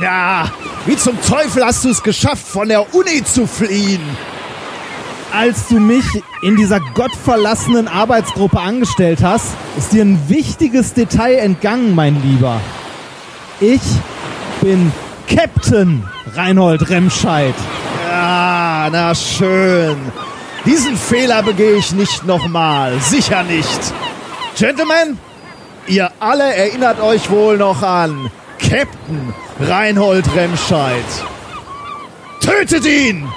Ja, wie zum Teufel hast du es geschafft, von der Uni zu fliehen? Als du mich in dieser gottverlassenen Arbeitsgruppe angestellt hast, ist dir ein wichtiges Detail entgangen, mein Lieber. Ich bin Captain Reinhold Remscheid. Ja, na schön. Diesen Fehler begehe ich nicht nochmal. Sicher nicht. Gentlemen, ihr alle erinnert euch wohl noch an Captain Reinhold Remscheid. Tötet ihn!